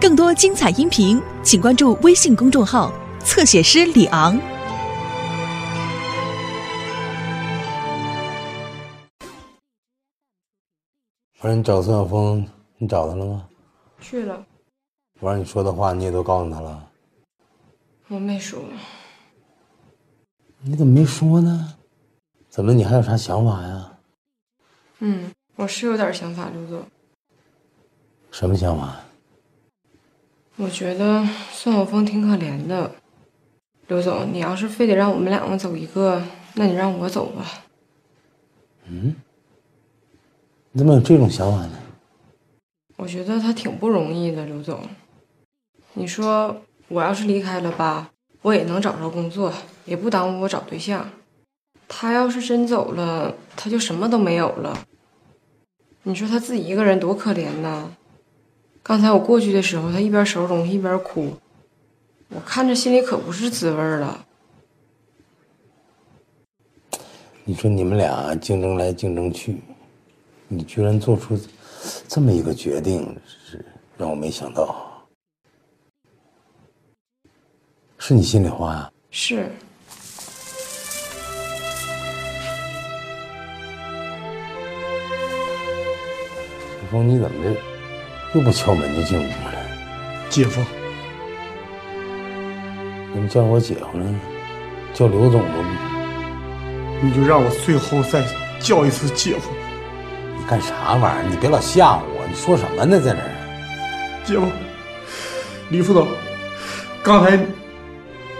更多精彩音频，请关注微信公众号“侧写师李昂”。我说你找孙晓峰，你找他了吗？去了，我让你说的话你也都告诉他了，我没说。你怎么没说呢？怎么你还有啥想法呀？嗯，我是有点想法，刘总。什么想法？我觉得宋晓峰挺可怜的。刘总，你要是非得让我们两个走一个，那你让我走吧。嗯？你怎么有这种想法呢？我觉得他挺不容易的，刘总。你说我要是离开了吧，我也能找着工作，也不耽误我找对象。他要是真走了，他就什么都没有了。你说他自己一个人多可怜呐！刚才我过去的时候，他一边收拾东西一边哭，我看着心里可不是滋味了。你说你们俩竞争来竞争去，你居然做出这么一个决定，是让我没想到。是你心里话呀？是。小峰，你怎么这又不敲门就进屋了？姐夫，你们叫我姐夫呢？叫刘总吗？你就让我最后再叫一次姐夫。你干啥玩意儿？你别老吓唬我！你说什么呢？在这儿？姐夫，李副总，刚才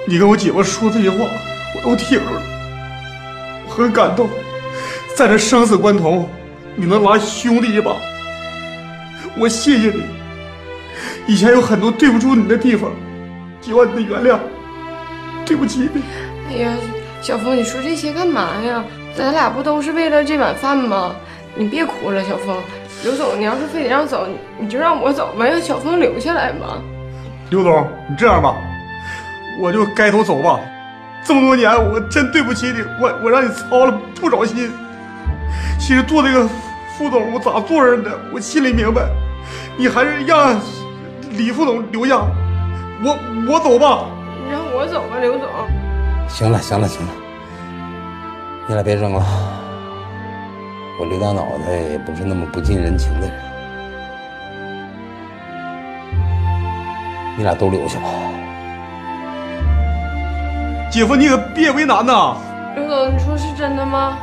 你跟我姐夫说这些话，我都听着了，我很感动。在这生死关头，你能拉兄弟一把，我谢谢你。以前有很多对不住你的地方，希望你的原谅。对不起你。哎呀，小峰，你说这些干嘛呀？咱俩不都是为了这碗饭吗？你别哭了，小峰。刘总，你要是非得让走，你就让我走吧，让小峰留下来吧。刘总，你这样吧，我就该走走吧。这么多年，我真对不起你，我我让你操了不少心。其实做这个副总，我咋做人的，我心里明白。你还是让李副总留下，我我走吧。你让我走吧，刘总。行了，行了，行了，你俩别争了。我刘大脑袋也不是那么不近人情的人，你俩都留下吧。姐夫，你可别为难呐！刘总，你说是真的吗？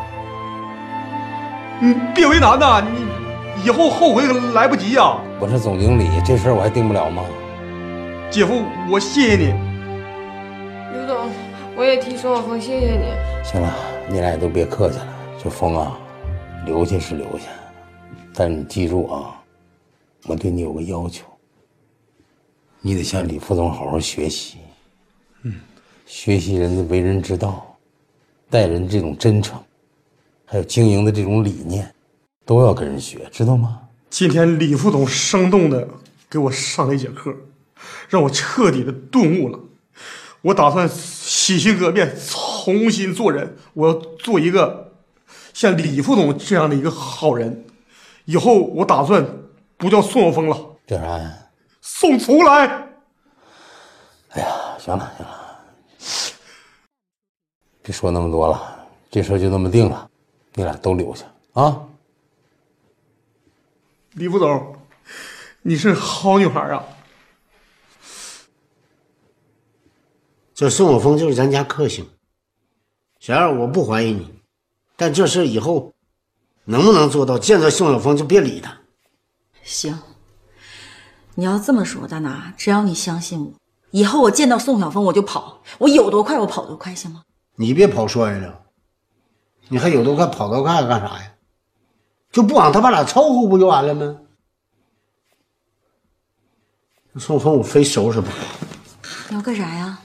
你别为难呐，你以后后悔可来不及呀。我是总经理，这事儿我还定不了吗？姐夫，我谢谢你。刘总，我也替孙晓峰谢谢你。行了，你俩也都别客气了。这峰啊，留下是留下，但是你记住啊，我对你有个要求，你得向李副总好好学习。嗯，学习人的为人之道，待人这种真诚，还有经营的这种理念，都要跟人学，知道吗？今天李副总生动的给我上了一节课，让我彻底的顿悟了。我打算洗心革面，重新做人。我要做一个像李副总这样的一个好人。以后我打算不叫宋晓峰了，叫啥呀？宋从来。哎呀，行了行了，别说那么多了，这事就这么定了，你俩都留下啊。李副总，你是好女孩啊！这宋晓峰就是咱家克星。小二，我不怀疑你，但这事以后能不能做到？见着宋晓峰就别理他。行，你要这么说，大拿，只要你相信我，以后我见到宋晓峰我就跑，我有多快我跑多快，行吗？你别跑摔了，你还有多快跑多快干啥呀？就不往他爸俩凑合不就完了吗？宋峰，我非收拾不可。你要干啥呀？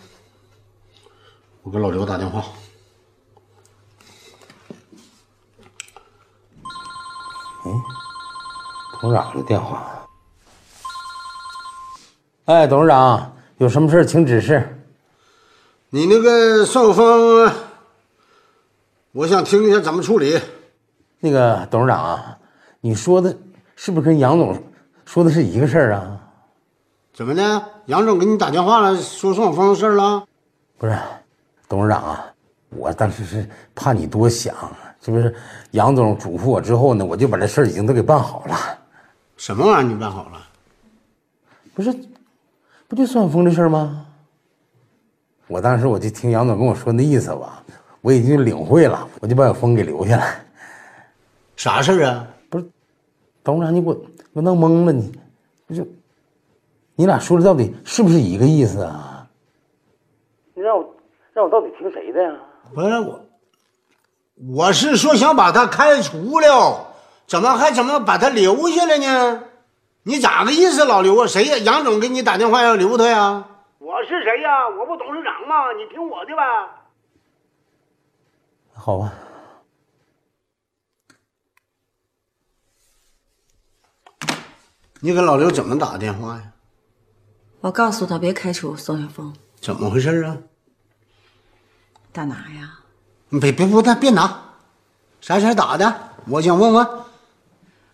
我给老刘打电话。嗯，董事长的电话。哎，董事长，有什么事请指示。你那个宋晓峰，我想听一下怎么处理。那个董事长啊，你说的是不是跟杨总说的是一个事儿啊？怎么的？杨总给你打电话了，说宋晓峰的事儿了？不是，董事长啊，我当时是怕你多想，是不是？杨总嘱咐我之后呢，我就把这事儿已经都给办好了。什么玩意儿你办好了？不是，不就宋晓峰的事儿吗？我当时我就听杨总跟我说那意思吧，我已经领会了，我就把小峰给留下了。啥事儿啊？董事长，你给我给我弄懵了，你不就你俩说的到底是不是一个意思啊？你让我让我到底听谁的呀？不是我，我是说想把他开除了，怎么还怎么把他留下来呢？你咋个意思，老刘啊？谁呀？杨总给你打电话要留他呀？我是谁呀？我不董事长吗？你听我的呗。好吧，你给老刘怎么打的电话呀？我告诉他别开除宋晓峰。怎么回事啊？大拿呀，别别不，别别拿，啥前打的？我想问问，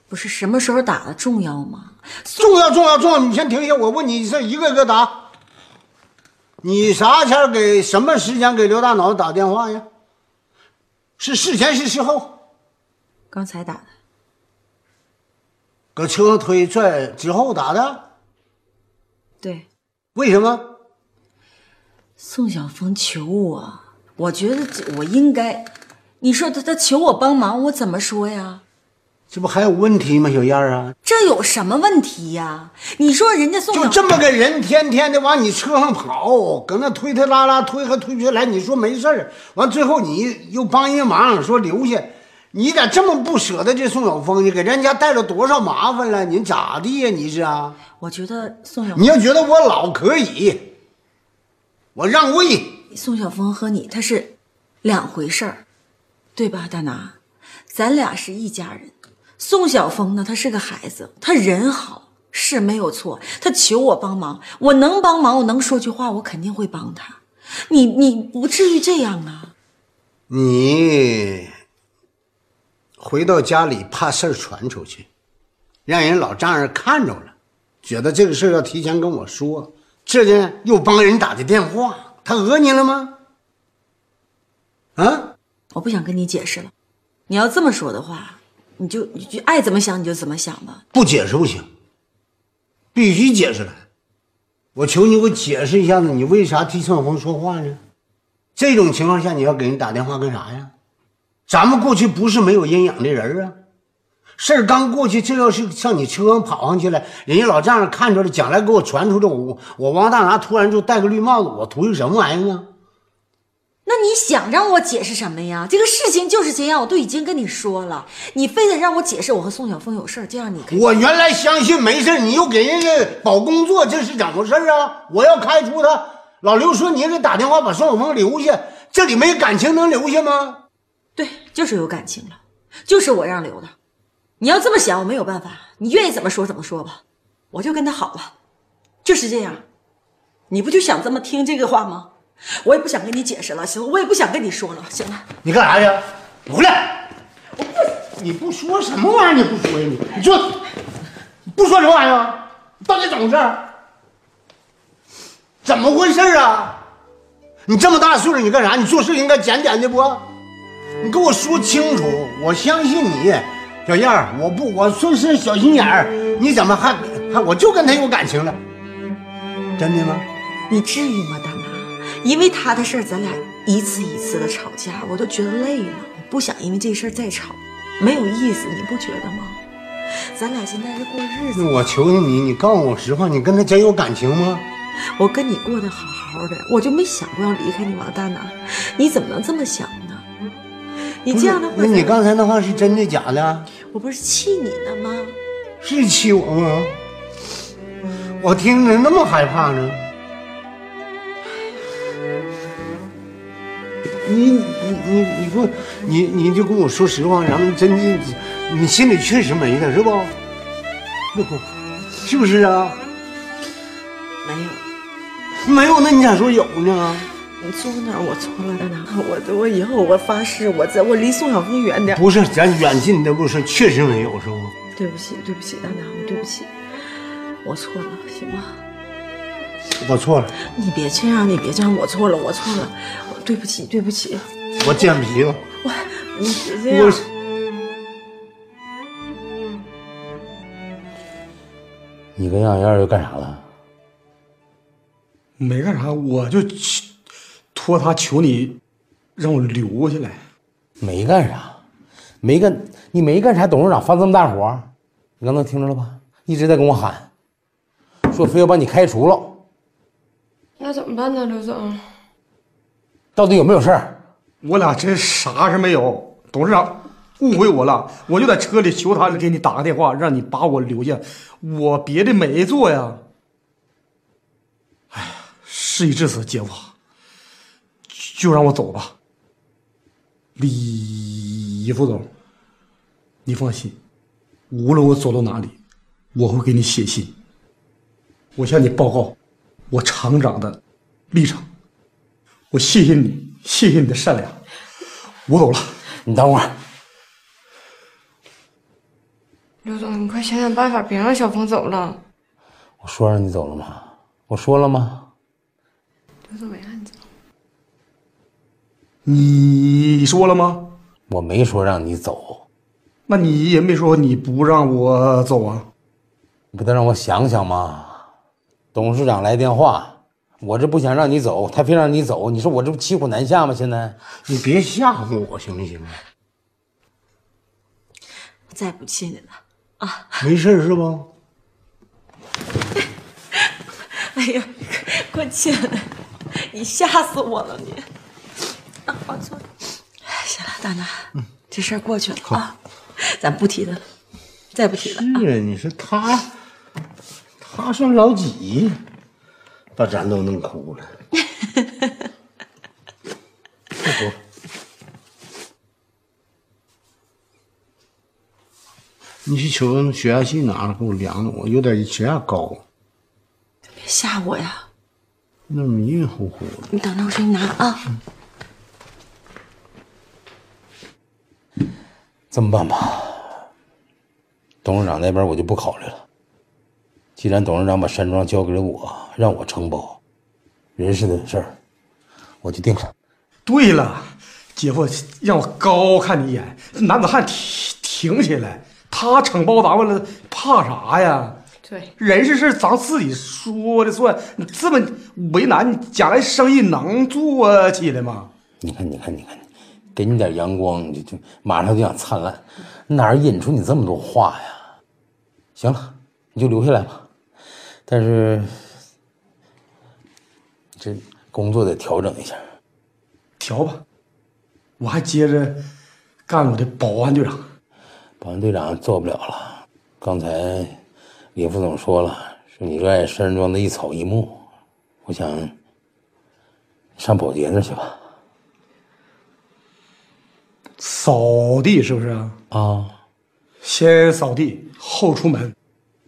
不是什么时候打的重要吗？重要重要重要！你先停一下，我问你是一个一个答。你啥前给什么时间给刘大脑打电话呀？是事前是事后？刚才打的。搁车上推拽之后打的？对，为什么？宋晓峰求我，我觉得这我应该。你说他他求我帮忙，我怎么说呀？这不还有问题吗，小燕儿啊？这有什么问题呀？你说人家宋晓就这么个人，天天的往你车上跑，搁那推推拉拉，推还推不下来。你说没事儿，完最后你又帮人忙，说留下，你咋这么不舍得这宋晓峰呢？给人家带了多少麻烦了？你咋的呀？你是啊？我觉得宋晓你要觉得我老可以，我让位。宋晓峰和你他是两回事儿，对吧，大拿？咱俩是一家人。宋晓峰呢，他是个孩子，他人好是没有错。他求我帮忙，我能帮忙，我能说句话，我肯定会帮他。你你不至于这样啊！你回到家里怕事儿传出去，让人老丈人看着了，觉得这个事儿要提前跟我说，这呢又帮人打的电话，他讹你了吗？啊？我不想跟你解释了。你要这么说的话，你就你就爱怎么想你就怎么想吧。不解释不行，必须解释来。我求你给我解释一下子，你为啥替宋晓峰说话呢？这种情况下你要给人打电话干啥呀？咱们过去不是没有阴影的人啊。事儿刚过去，这要是上你车上跑上去了，人家老丈人看着了，将来给我传出去，我我王大拿突然就戴个绿帽子，我图什么玩意儿啊？那你想让我解释什么呀？这个事情就是这样，我都已经跟你说了，你非得让我解释我和宋晓峰有事儿，这样你我原来相信没事，你又给人家保工作，这是怎么回事啊？我要开除他。老刘说你给打电话把宋晓峰留下，这里没感情能留下吗？就是有感情了，就是我让留的。你要这么想，我没有办法，你愿意怎么说怎么说吧，我就跟他好了，就是这样。你不就想这么听这个话吗？我也不想跟你解释了，行，我也不想跟你说了，行了。你干啥去？你回来！我不，你不说什么玩意儿？你不说呀？你你说，不说什么玩意儿？到底怎么回事？怎么回事啊？你这么大岁数，你干啥？你做事应该检点的不？你给我说清楚，我相信你，小燕儿。我不，我说是小心眼儿，你怎么还还我就跟他有感情了？真的吗？你至于吗，大妈？因为他的事儿，咱俩一次一次的吵架，我都觉得累了。我不想因为这事儿再吵，没有意思，你不觉得吗？咱俩现在是过日子，那我求求你，你告诉我实话，你跟他真有感情吗？我跟你过得好好的，我就没想过要离开你，王大拿。你怎么能这么想呢？你这样的话，那你刚才那话是真的假的？我不是气你呢吗？是气我吗？我听着那么害怕呢。你你你你不你你就跟我说实话，咱们真的，你心里确实没他是不，是不是啊？没有。没有，那你咋说有呢？你坐那儿，我错了，大拿。我我以后我发誓，我在我离宋晓峰远点。不是，咱远近的不是，确实没有，是不？对不起，对不起，大拿，我对不起，我错了，行吗？我错了，你别这样，你别这样，我错了，我错了，对不起，对不起，我贱皮子。我你别这样。你跟杨艳又干啥了？没干啥，我就求托他求你，让我留下来。没干啥，没干，你没干啥，董事长发这么大火，你刚才听着了吧？一直在跟我喊，说非要把你开除了，那怎么办呢，刘总？到底有没有事儿？我俩真啥事没有，董事长误会我了，我就在车里求他给你打个电话，让你把我留下，我别的没做呀。哎呀，事已至此，姐夫，就让我走吧。李副总，你放心，无论我走到哪里，我会给你写信，我向你报告我厂长的立场。我谢谢你，谢谢你的善良，我走了。你等会儿，刘总，你快想想办法，别让小峰走了。我说让你走了吗？我说了吗？刘总没让你。你说了吗？我没说让你走，那你也没说你不让我走啊？你不得让我想想吗？董事长来电话，我这不想让你走，他非让你走，你说我这不骑虎难下吗？现在你别吓唬我行不行啊？我再不气你了啊。没事是不？哎呀，快起来！你吓死我了你！啊，我错了。行了，大拿，这事儿过去了啊，咱不提他了，再不提了。是啊，你说他，他算老几，把咱都弄哭了。不哭，你去求血压计拿了，给我量量，我有点血压高，别吓我呀！那迷迷糊糊的。你等着，我给你拿啊。这么办吧，董事长那边我就不考虑了。既然董事长把山庄交给了我，让我承包人事的事儿，我就定了。对了，姐夫让我高看你一眼，男子汉挺挺起来，他承包咱们了，怕啥呀？对，人事事咱自己说了算，你这么为难，将来生意能做起来吗？你看，你看，你看，给你点阳光，你就就马上就想灿烂，哪儿引出你这么多话呀？行了，你就留下来吧。但是这工作得调整一下。调吧，我还接着干我的保安队长。保安队长做不了了。刚才李副总说了，说你热爱山庄的一草一木，我想上保洁那儿去吧。扫地是不是啊？啊，先扫地后出门，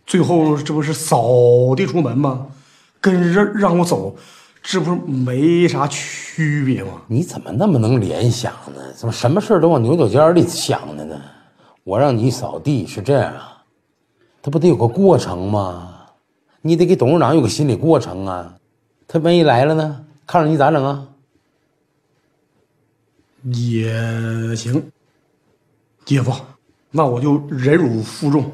最后这不是扫地出门吗？跟让让我走，这不是没啥区别吗？你怎么那么能联想呢？怎么什么事儿都往牛角尖里想的呢？我让你扫地是这样啊，他不得有个过程吗？你得给董事长有个心理过程啊。他万一来了呢？看着你咋整啊？也行，姐夫，那我就忍辱负重，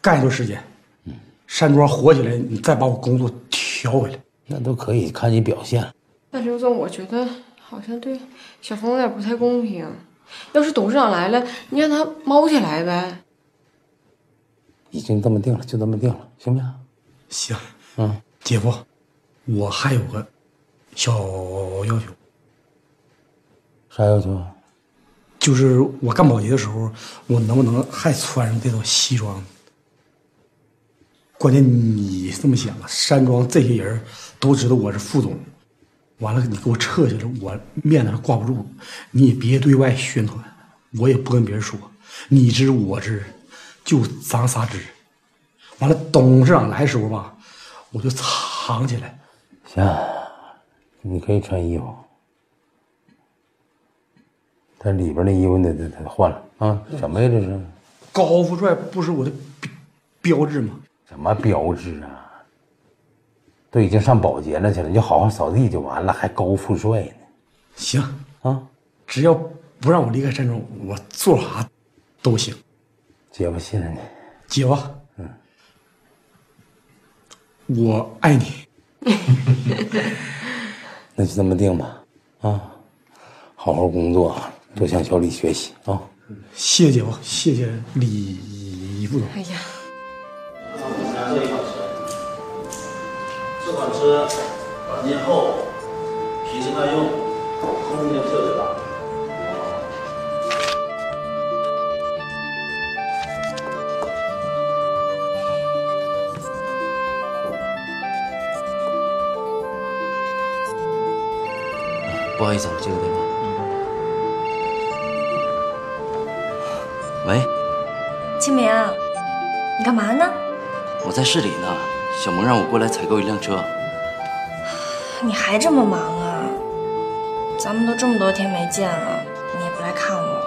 干一段时间。嗯山庄火起来，你再把我工作调回来。那都可以看你表现。但刘总，我觉得好像对小峰有点不太公平。要是董事长来了，你让他猫起来呗。已经这么定了，就这么定了，行不行？行，嗯，姐夫，我还有个小要求，啥要求啊？就是我干保洁的时候，我能不能还穿上这套西装？关键你这么想啊，山庄这些人都知道我是副总，完了你给我撤下来，我面子上挂不住。你也别对外宣传，我也不跟别人说，你知我知，就咱仨知。完了，董事长来的时候吧，我就藏起来。行，你可以穿衣服，但里边那衣服得得得换了啊！什么呀这是？高富帅不是我的标标志吗？什么标志啊？都已经上保洁了去了，你就好好扫地就完了，还高富帅呢。行啊，只要不让我离开山庄，我做啥都行。姐夫信任你，姐夫，嗯，我爱你。那就这么定吧，啊，好好工作，多向小李学习啊。谢谢姐夫，谢谢李副总。哎呀，这款车，这款车板件厚，皮实耐用，空间特别大。不好意思，我接个电话。喂，清明，你干嘛呢？我在市里呢，小萌让我过来采购一辆车。你还这么忙啊？咱们都这么多天没见了，你也不来看我。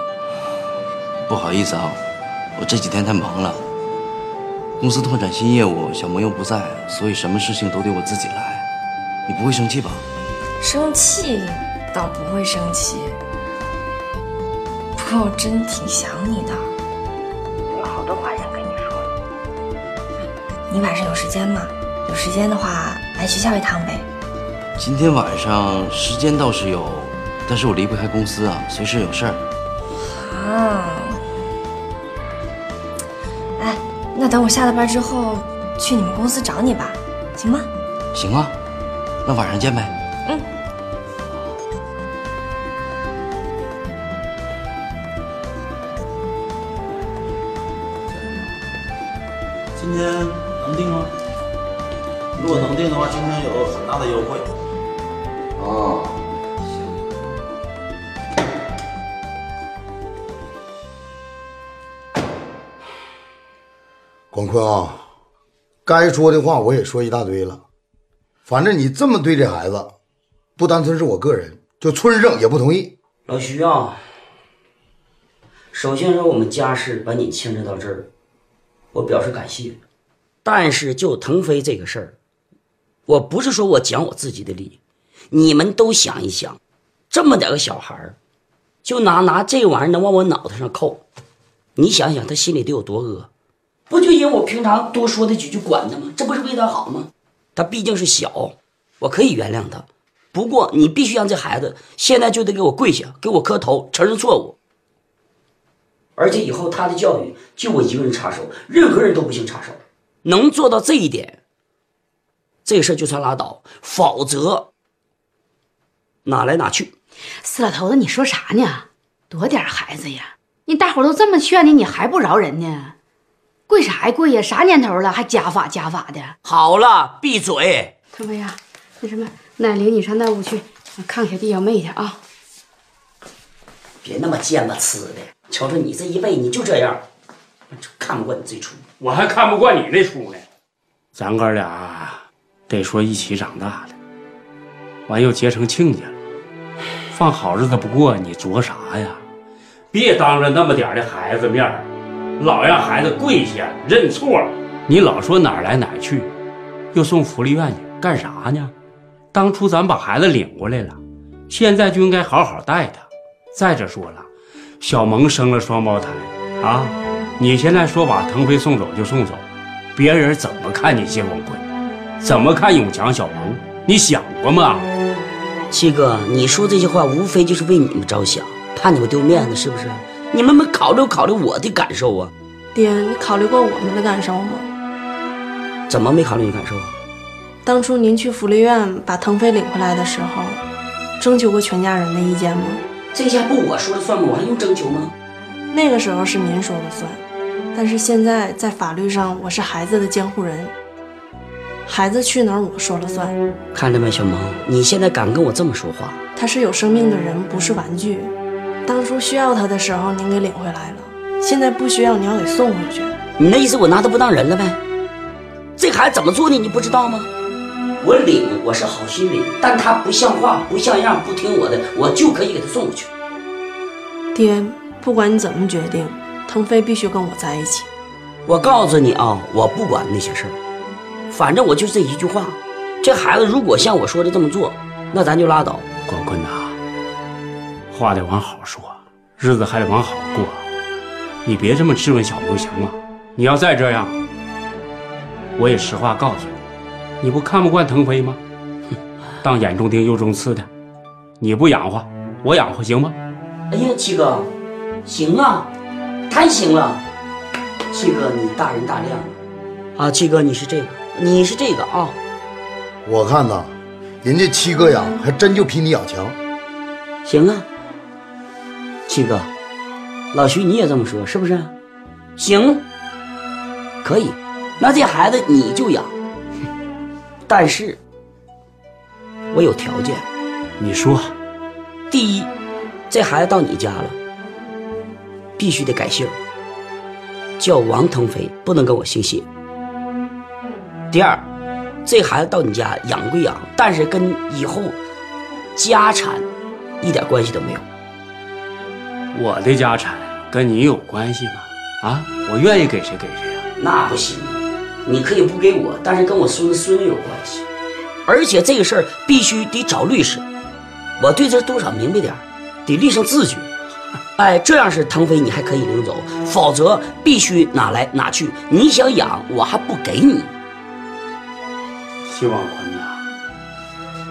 不好意思啊，我这几天太忙了，公司拓展新业务，小萌又不在，所以什么事情都得我自己来。你不会生气吧？生气倒不会生气，不过我真挺想你的，你晚上有时间吗？有时间的话，来学校一趟呗。今天晚上时间倒是有，但是我离不开公司啊，随时有事儿。啊，哎，那等我下了班之后去你们公司找你吧，行吗？行啊，那晚上见呗。嗯。今天能定吗？如果能定的话，今天有很大的优惠。哦，广坤啊，该说的话我也说一大堆了。反正你这么对这孩子，不单纯是我个人，就村上也不同意。老徐啊，首先说我们家事把你牵扯到这儿，我表示感谢。但是就腾飞这个事儿，我不是说我讲我自己的理，你们都想一想，这么点个小孩儿，就拿拿这玩意儿能往我脑袋上扣，你想想他心里得有多恶？不就因为我平常多说他几句管他吗？这不是为他好吗？他毕竟是小，我可以原谅他。不过你必须让这孩子现在就得给我跪下，给我磕头，承认错误。而且以后他的教育就我一个人插手，任何人都不行插手。能做到这一点，这事就算拉倒；否则，哪来哪去？死老头子，你说啥呢？多点孩子呀！你大伙都这么劝你，你还不饶人呢？跪啥呀跪呀？啥年头了还家法家法的？好了，闭嘴！腾飞呀，那什么，奶领你上那屋去看看小弟小妹去啊！别那么贱吧呲的！瞅瞅你这一辈，你就这样，看不惯你这出。我还看不惯你那出呢。咱哥俩得说一起长大的，完又结成亲家了，放好日子不过，你着啥呀？别当着那么点的孩子面，老让孩子跪下认错。你老说哪儿来哪儿去，又送福利院去干啥呢？当初咱把孩子领过来了，现在就应该好好带他。再者说了，小萌生了双胞胎啊。你现在说把腾飞送走就送走，别人怎么看你谢广坤？怎么看永强、小蒙？你想过吗？七哥，你说这些话无非就是为你们着想，怕你们丢面子，是不是？你们没考虑考虑我的感受啊？爹，你考虑过我们的感受吗？怎么没考虑你感受啊？当初您去福利院把腾飞领回来的时候，征求过全家人的意见吗？这下不我说了算吗？我还用征求吗？那个时候是您说了算。但是现在在法律上，我是孩子的监护人，孩子去哪儿我说了算。看着没，小萌，你现在敢跟我这么说话？他是有生命的人，不是玩具。当初需要他的时候，您给领回来了，现在不需要，你要给送回去。你那意思我拿他不当人了呗？这孩子怎么做的，你不知道吗？我领，我是好心领，但他不像话、不像样、不听我的，我就可以给他送回去。爹，不管你怎么决定。腾飞必须跟我在一起。我告诉你啊，我不管那些事儿，反正我就这一句话，这孩子如果像我说的这么做，那咱就拉倒。广坤呐，话得往好说，日子还得往好过。你别这么质问小萌行吗？你要再这样，我也实话告诉你，你不看不惯腾飞吗？当眼中钉、肉中刺的，你不养活，我养活行吗？哎呀，七哥，行啊，太行了。七哥，你大人大量啊！七哥，你是这个，你是这个啊！我看呐，人家七哥呀还真就比你养强。行啊，七哥，老徐你也这么说是不是？行，可以，那这孩子你就养，但是我有条件。你说，第一，这孩子到你家了，必须得改姓，叫王腾飞，不能跟我姓谢。第二，这孩子到你家养归养，但是跟以后家产一点关系都没有。我的家产跟你有关系吗？啊，我愿意给谁给谁啊。那不行，你可以不给我，但是跟我孙子孙女有关系，而且这个事儿必须得找律师。我对这多少明白点儿，得立上字据。哎，这样是腾飞你还可以领走，否则必须拿来拿去。你想养，我还不给你。谢望坤呐，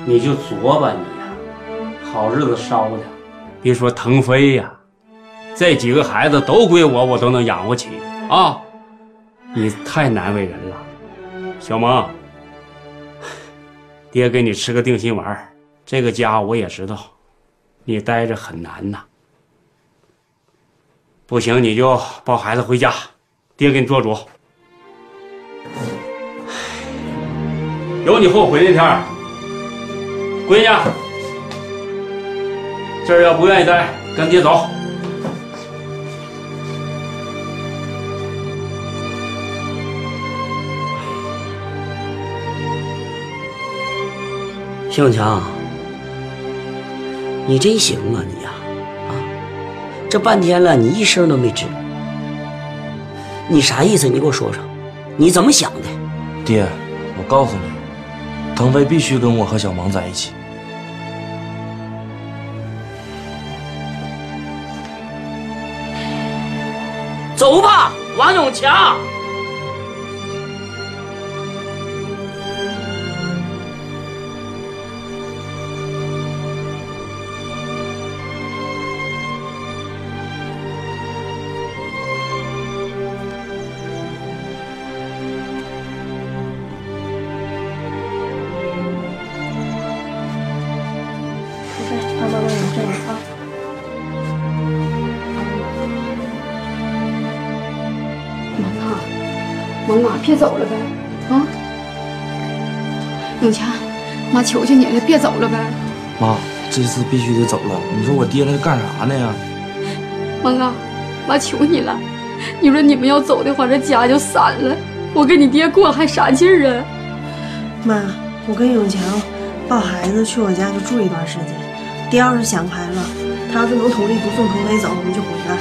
你就作吧你呀，好日子烧的，别说腾飞呀，这几个孩子都归我，我都能养活起啊！你太难为人了，小萌，爹给你吃个定心丸，这个家我也知道，你待着很难呐。不行你就抱孩子回家，爹给你做主。有你后悔那天，闺女，这儿要不愿意待，跟爹走。谢永强，你真行啊你，这半天了你一声都没吱，你啥意思？你给我说说，你怎么想的？爹，我告诉你，腾飞必须跟我和小萌在一起。走吧，王永强。求求你了，别走了呗！妈，这次必须得走了。你说我爹那干啥呢呀？萌啊，妈求你了，你说你们要走的话，这家就散了，我跟你爹过还啥劲儿啊？妈，我跟永强抱孩子去我家就住一段时间。爹要是想开了，他要是能同意不送腾飞走，我们就回来。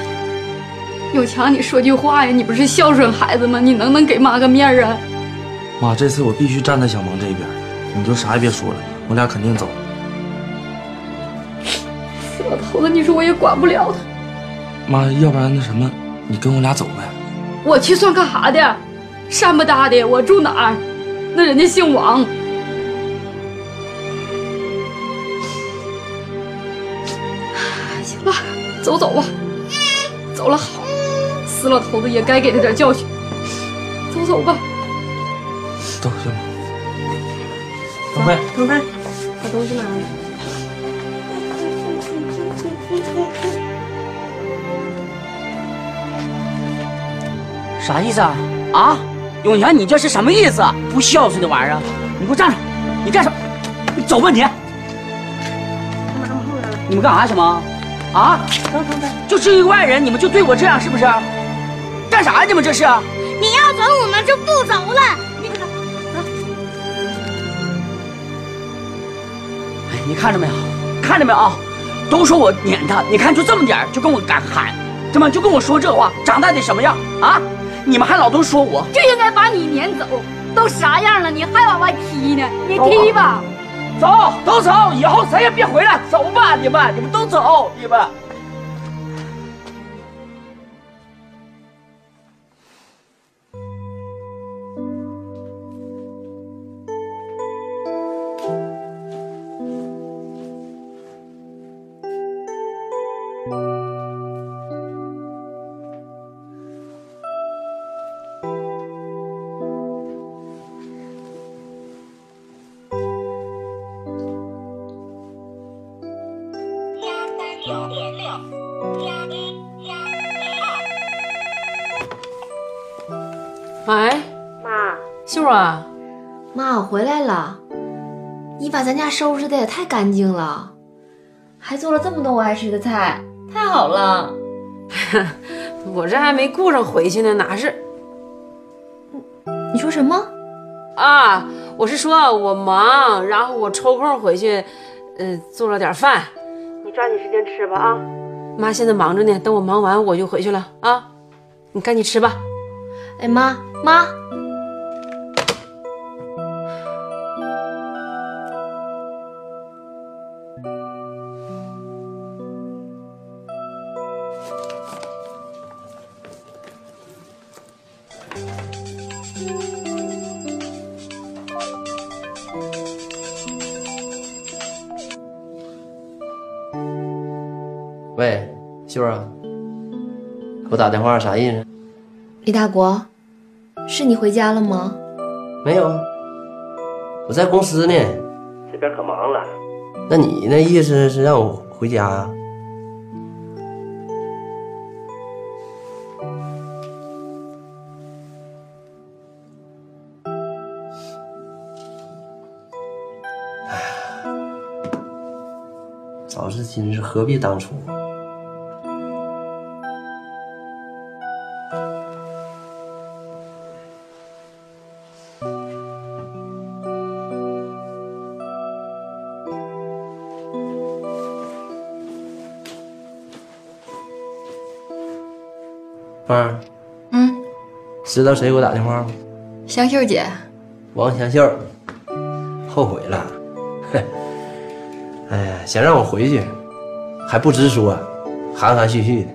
永强，你说句话呀！你不是孝顺孩子吗？你能不能给妈个面啊？妈，这次我必须站在小萌这边，你就啥也别说了，我俩肯定走。死老头子，你说我也管不了他。妈，要不然那什么，你跟我俩走呗。我去算干啥的？山不大的，我住哪儿？那人家姓王。行了，走走吧。走了好，死老头子也该给他点教训。走走吧。走，小萌。腾飞，腾飞，把东西拿来。啥意思啊？啊，永强，你这是什么意思？不孝顺的玩意儿！你给我站住！你干什么？你走吧你！你们干啥，去吗？啊？就是一个外人，你们就对我这样是不是？干啥呀？你们这是？你要走，我们就不走了。你看着没有？看着没有啊？都说我撵他，你看就这么点儿就跟我敢喊，怎么就跟我说这话？长大得什么样啊？你们还老都说我就应该把你撵走，都啥样了，你还往外踢呢？你踢吧。走，都走，以后谁也别回来。走吧，你们，你们都走，你们。收拾的也太干净了，还做了这么多我爱吃的菜，太好了。我这还没顾上回去呢，哪是？你说什么？啊，我是说我忙，然后我抽空回去，呃，做了点饭。你抓紧时间吃吧啊！妈现在忙着呢，等我忙完我就回去了啊。你赶紧吃吧。哎妈妈，打电话啥意思？李大国，是你回家了吗？没有啊，我在公司呢，这边可忙了。那你那意思是让我回家呀、早知今日何必当初？芳儿，嗯，知道谁给我打电话吗？香秀姐，王香秀，后悔了。哎呀，想让我回去，还不直说，含含蓄蓄的。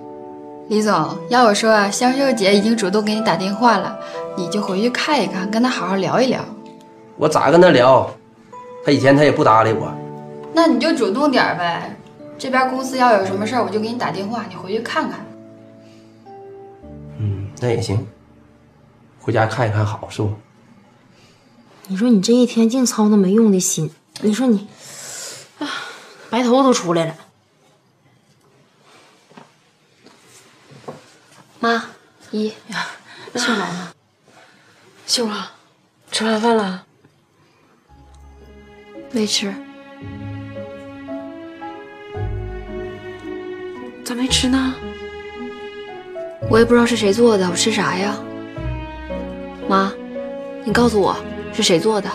李总，要我说啊，香秀姐已经主动给你打电话了，你就回去看一看，跟她好好聊一聊。我咋跟她聊？她以前她也不搭理我。那你就主动点呗。这边公司要有什么事儿，我就给你打电话，你回去看看。嗯，那也行。回家看一看好是不？你说你这一天净操那没用的心，你说你，啊，白头都出来了。妈，姨，秀来了。秀啊，吃完饭了？没吃。咋没吃呢？我也不知道是谁做的，我吃啥呀？妈，你告诉我是谁做的？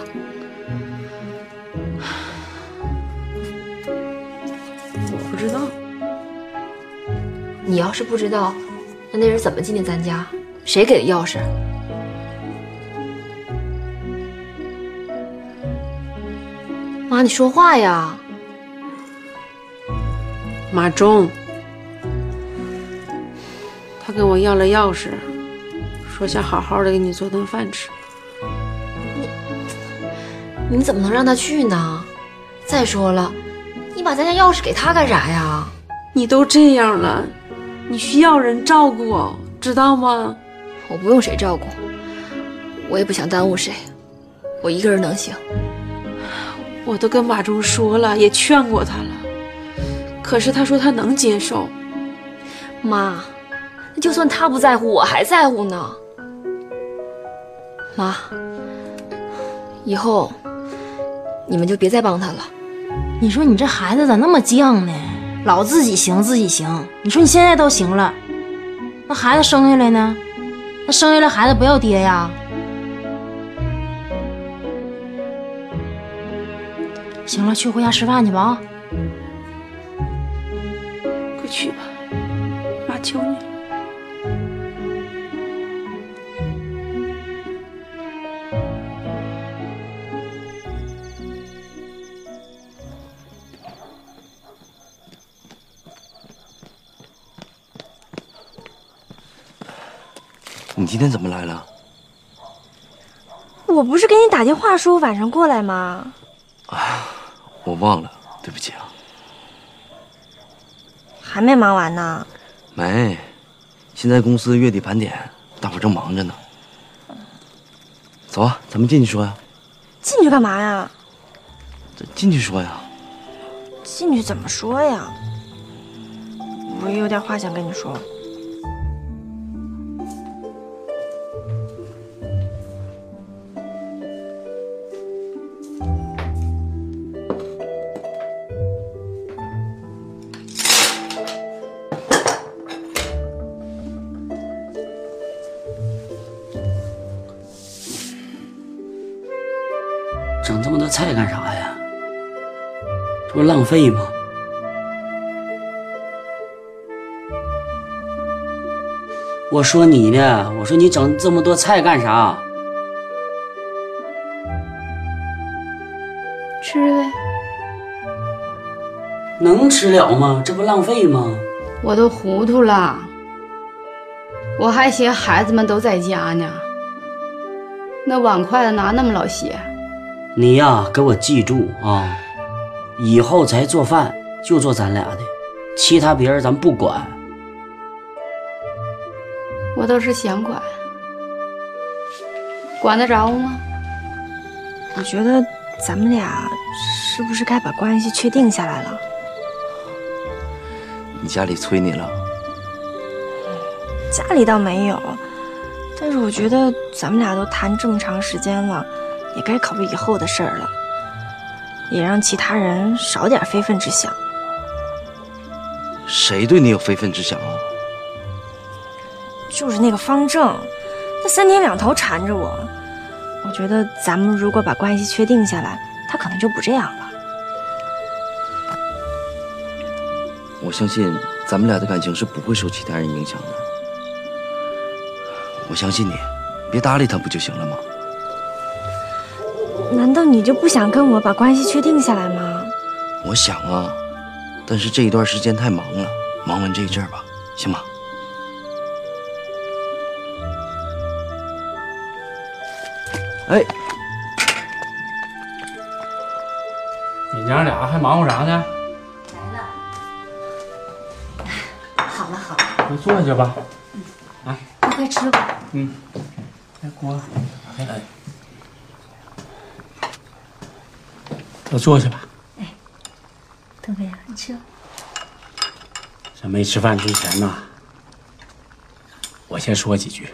我不知道。你要是不知道，那那人怎么进的咱家？谁给的钥匙？妈，你说话呀！马忠，他跟我要了钥匙，说想好好的给你做顿饭吃。你你怎么能让他去呢？再说了，你把咱家钥匙给他干啥呀？你都这样了，你需要人照顾，知道吗？我不用谁照顾，我也不想耽误谁，我一个人能行。我都跟马忠说了，也劝过他了，可是他说他能接受。妈，那就算他不在乎，我还在乎呢。妈，以后你们就别再帮他了。你说你这孩子咋那么犟呢？老自己行自己行。你说你现在倒行了，那孩子生下来呢？那生下来孩子不要爹呀？行了，去回家吃饭去吧啊！快去吧，妈求你了。你今天怎么来了？我不是给你打电话说晚上过来吗？啊我忘了，对不起啊。还没忙完呢。没，现在公司月底盘点，大伙正忙着呢。走啊，咱们进去说呀。进去干嘛呀？进去说呀。进去怎么说呀？我有点话想跟你说。费吗？我说你呢，我说你整这么多菜干啥？吃呗。能吃了吗？这不浪费吗？我都糊涂了，我还寻思孩子们都在家呢，那碗筷子拿那么老些。你呀，给我记住啊，以后咱做饭就做咱俩的，其他别人咱不管。我倒是想管，管得着吗？我觉得咱们俩是不是该把关系确定下来了？你家里催你了？家里倒没有，但是我觉得咱们俩都谈这么长时间了，也该考虑以后的事儿了，也让其他人少点非分之想。谁对你有非分之想啊？就是那个方正，他三天两头缠着我。我觉得咱们如果把关系确定下来，他可能就不这样了。我相信咱们俩的感情是不会受其他人影响的。我相信你，别搭理他不就行了吗？难道你就不想跟我把关系确定下来吗？我想啊，但是这一段时间太忙了，忙完这一阵儿吧，行吗？哎，你娘俩还忙活啥呢？来了好了好了，快坐下吧。快快吃吧。嗯，来锅打开来。都坐下吧。哎腾飞呀，你吃吧。这没吃饭之前呢，我先说几句。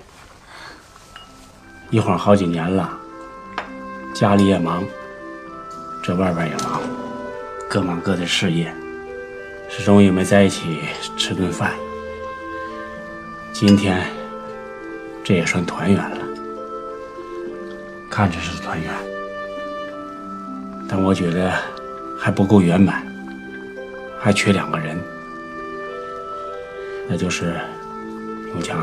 一晃好几年了，家里也忙，这外边也忙，各忙各的事业，始终也没在一起吃顿饭。今天这也算团圆了，看着是团圆，但我觉得还不够圆满，还缺两个人，那就是永强。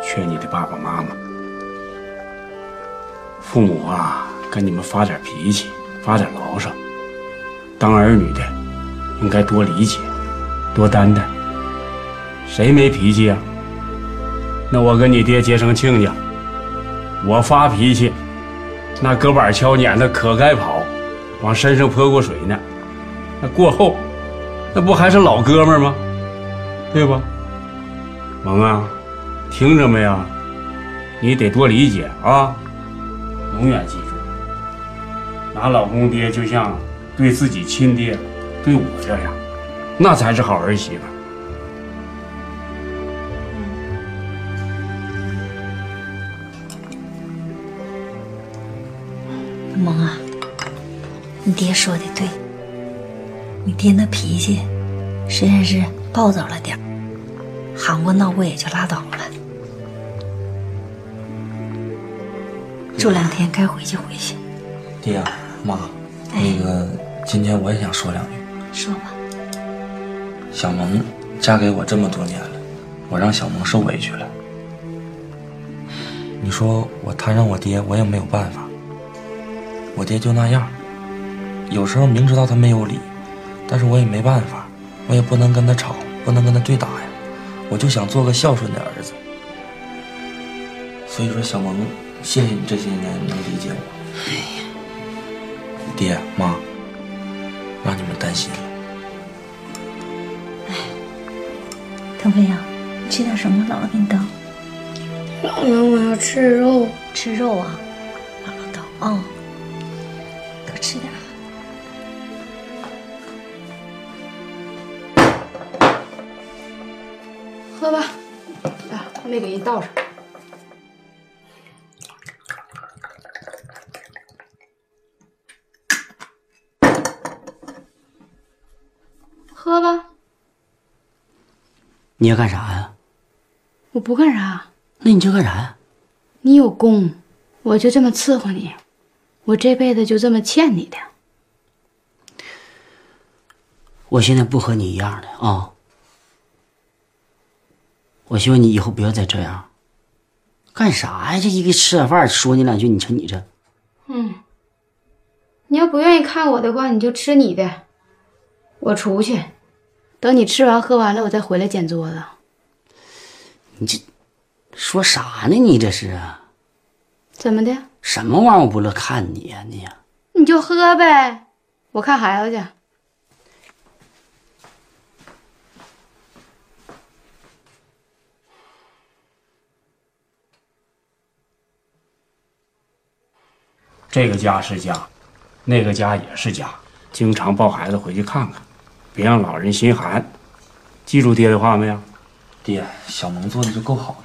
缺你的爸爸妈妈。父母啊，跟你们发点脾气，发点牢骚。当儿女的，应该多理解，多担待。谁没脾气呀？那我跟你爹结成亲家，我发脾气，那搁板敲撵的可该跑，往身上泼过水呢。那过后，那不还是老哥们吗？对不？萌啊！听着没有？你得多理解啊！永远记住，拿老公爹就像对自己亲爹，对我这样，那才是好儿媳妇。你爹说的对，你爹那脾气实在是暴躁了点喊过闹过也就拉倒了。住两天该回去回去。爹妈，那个今天我也想说两句。说吧。小萌嫁给我这么多年了，我让小萌受委屈了。你说我摊上我爹，我也没有办法。我爹就那样，有时候明知道他没有理，但是我也没办法，我也不能跟他吵，不能跟他对打呀。我就想做个孝顺的儿子。所以说，小萌，谢谢你这些年能理解我。哎呀，爹妈，让你们担心了。哎腾飞呀，你吃点什么？姥姥给你倒。姥姥，我要吃肉。吃肉啊？姥姥倒啊，多没给你倒上。喝吧，你要干啥呀？我不干啥，那你就干啥呀？你有功，我就这么伺候你，我这辈子就这么欠你的。我现在不和你一样的啊。我希望你以后不要再这样。干啥呀？这一个吃点饭说你两句，你瞅你这。嗯，你要不愿意看我的话，你就吃你的，我出去，等你吃完喝完了，我再回来捡桌子。你这说啥呢？你这是啊？怎么的？什么玩意儿？我不乐看你呀、你呀、你就喝呗，我看孩子去。这个家是家，那个家也是家，经常抱孩子回去看看，别让老人心寒。记住爹的话没有？爹，小萌做的就够好了。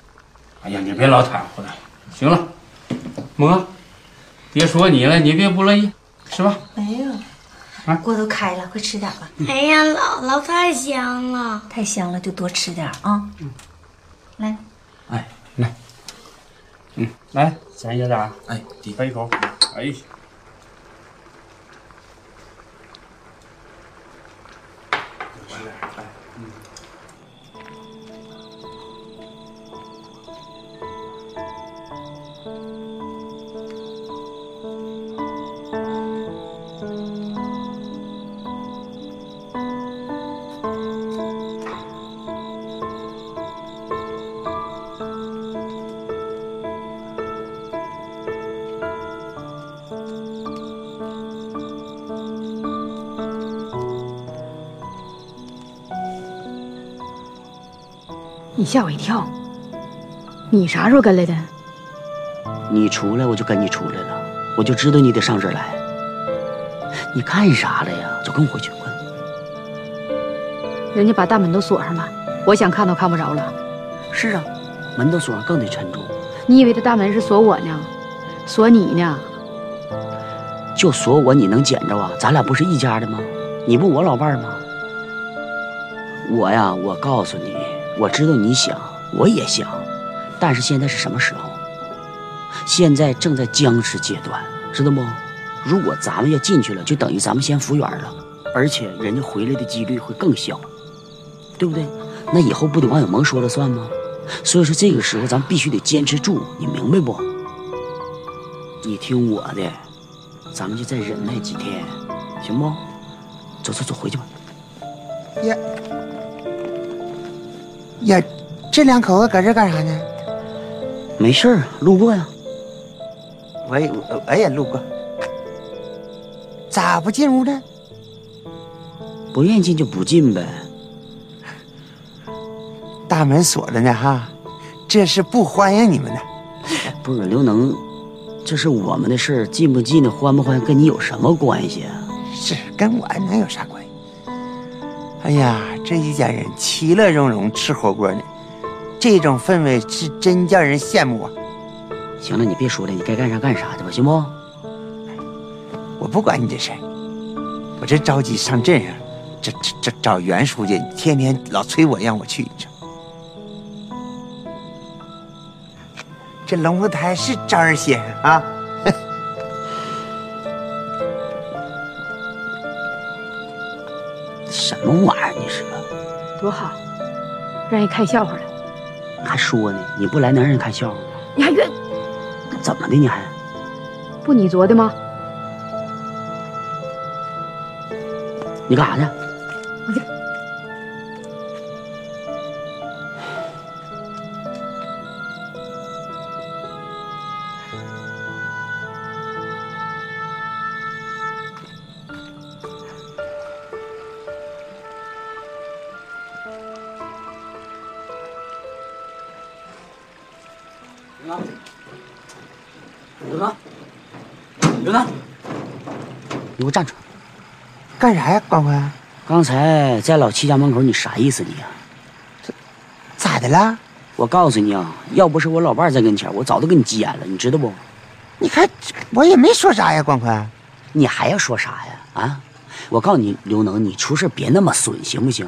哎呀，你别老袒护他。行了，萌，别说你了，你别不乐意，吃吧。没有，啊锅都开了，快吃点吧。哎呀，姥姥太香了，太香了，就多吃点啊。来，哎，来，嗯，来，咱爷俩，哎，爹，喝一口。哎，你吓我一跳，你啥时候跟来的？你出来我就跟你出来了，我就知道你得上这儿来。你干啥了呀？走，跟我回去，快！人家把大门都锁上了，我想看都看不着了。是啊，门都锁上，更得沉住。你以为这大门是锁我呢？锁你呢？就锁我，你能捡着啊？咱俩不是一家的吗？你不我老伴吗？我呀，我告诉你，我知道你想，我也想，但是现在是什么时候？现在正在僵持阶段，知道不？如果咱们要进去了，就等于咱们先服软了，而且人家回来的几率会更小，对不对？那以后不得王小萌说了算吗？所以说这个时候咱必须得坚持住，你明白不？你听我的，咱们就再忍耐几天，行不？走走走，回去吧。呀呀，这两口子搁这干啥呢？没事儿，路过呀。我也我我也路过，咋不进屋呢？不愿意进就不进呗。大门锁着呢哈，这是不欢迎你们的。不是刘能，这是我们的事儿，进不进的，欢不欢，跟你有什么关系啊？是跟我能有啥关系？哎呀，这一家人其乐融融吃火锅呢，这种氛围是真叫人羡慕啊！行了，你别说了，你该干啥干啥去吧，行不？我不管你这事儿，我这着急上镇上，这这这找袁书记，天天老催我让我去，你说。这龙凤胎是招人稀罕啊！什么玩意多好，让人看笑话了。还说呢？你不来能让人看笑话吗？你还怨怎么的？你还不你做的吗？你干啥去？刘能刘能刘能你给我站住干啥呀光坤刚才在老七家门口你啥意思你呀咋的了我告诉你啊要不是我老伴在跟前我早都跟你急眼了你知道不你看我也没说啥呀光坤你还要说啥呀啊我告诉你刘能你出事别那么损行不行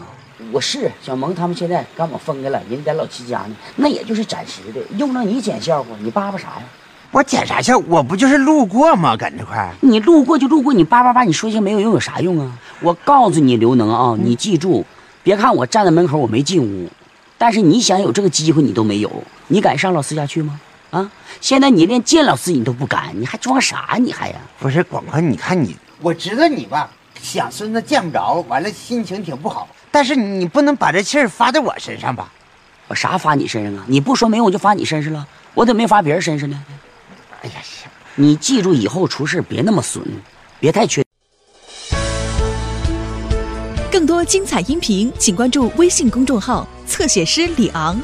我是小萌他们现在刚把分开了，人在老七家呢，那也就是暂时的，用着你捡笑话，你叭叭啥呀？我捡啥笑？我不就是路过吗？搁这块儿，你路过就路过，你叭叭叭，你说些没有用有啥用啊？我告诉你，刘能啊，你记住，别看我站在门口我没进屋，但是你想有这个机会你都没有，你敢上老四家去吗？啊！现在你连见老四你都不敢，你还装啥？你还呀？不是广坤，你看你，我知道你吧，想孙子见不着，完了心情挺不好。但是你不能把这气儿发在我身上吧？我啥发你身上啊？你不说没用我就发你身上了，我怎么没发别人身上呢？哎呀，行，你记住以后出事别那么损，别太缺。更多精彩音频，请关注微信公众号“侧写师李昂”。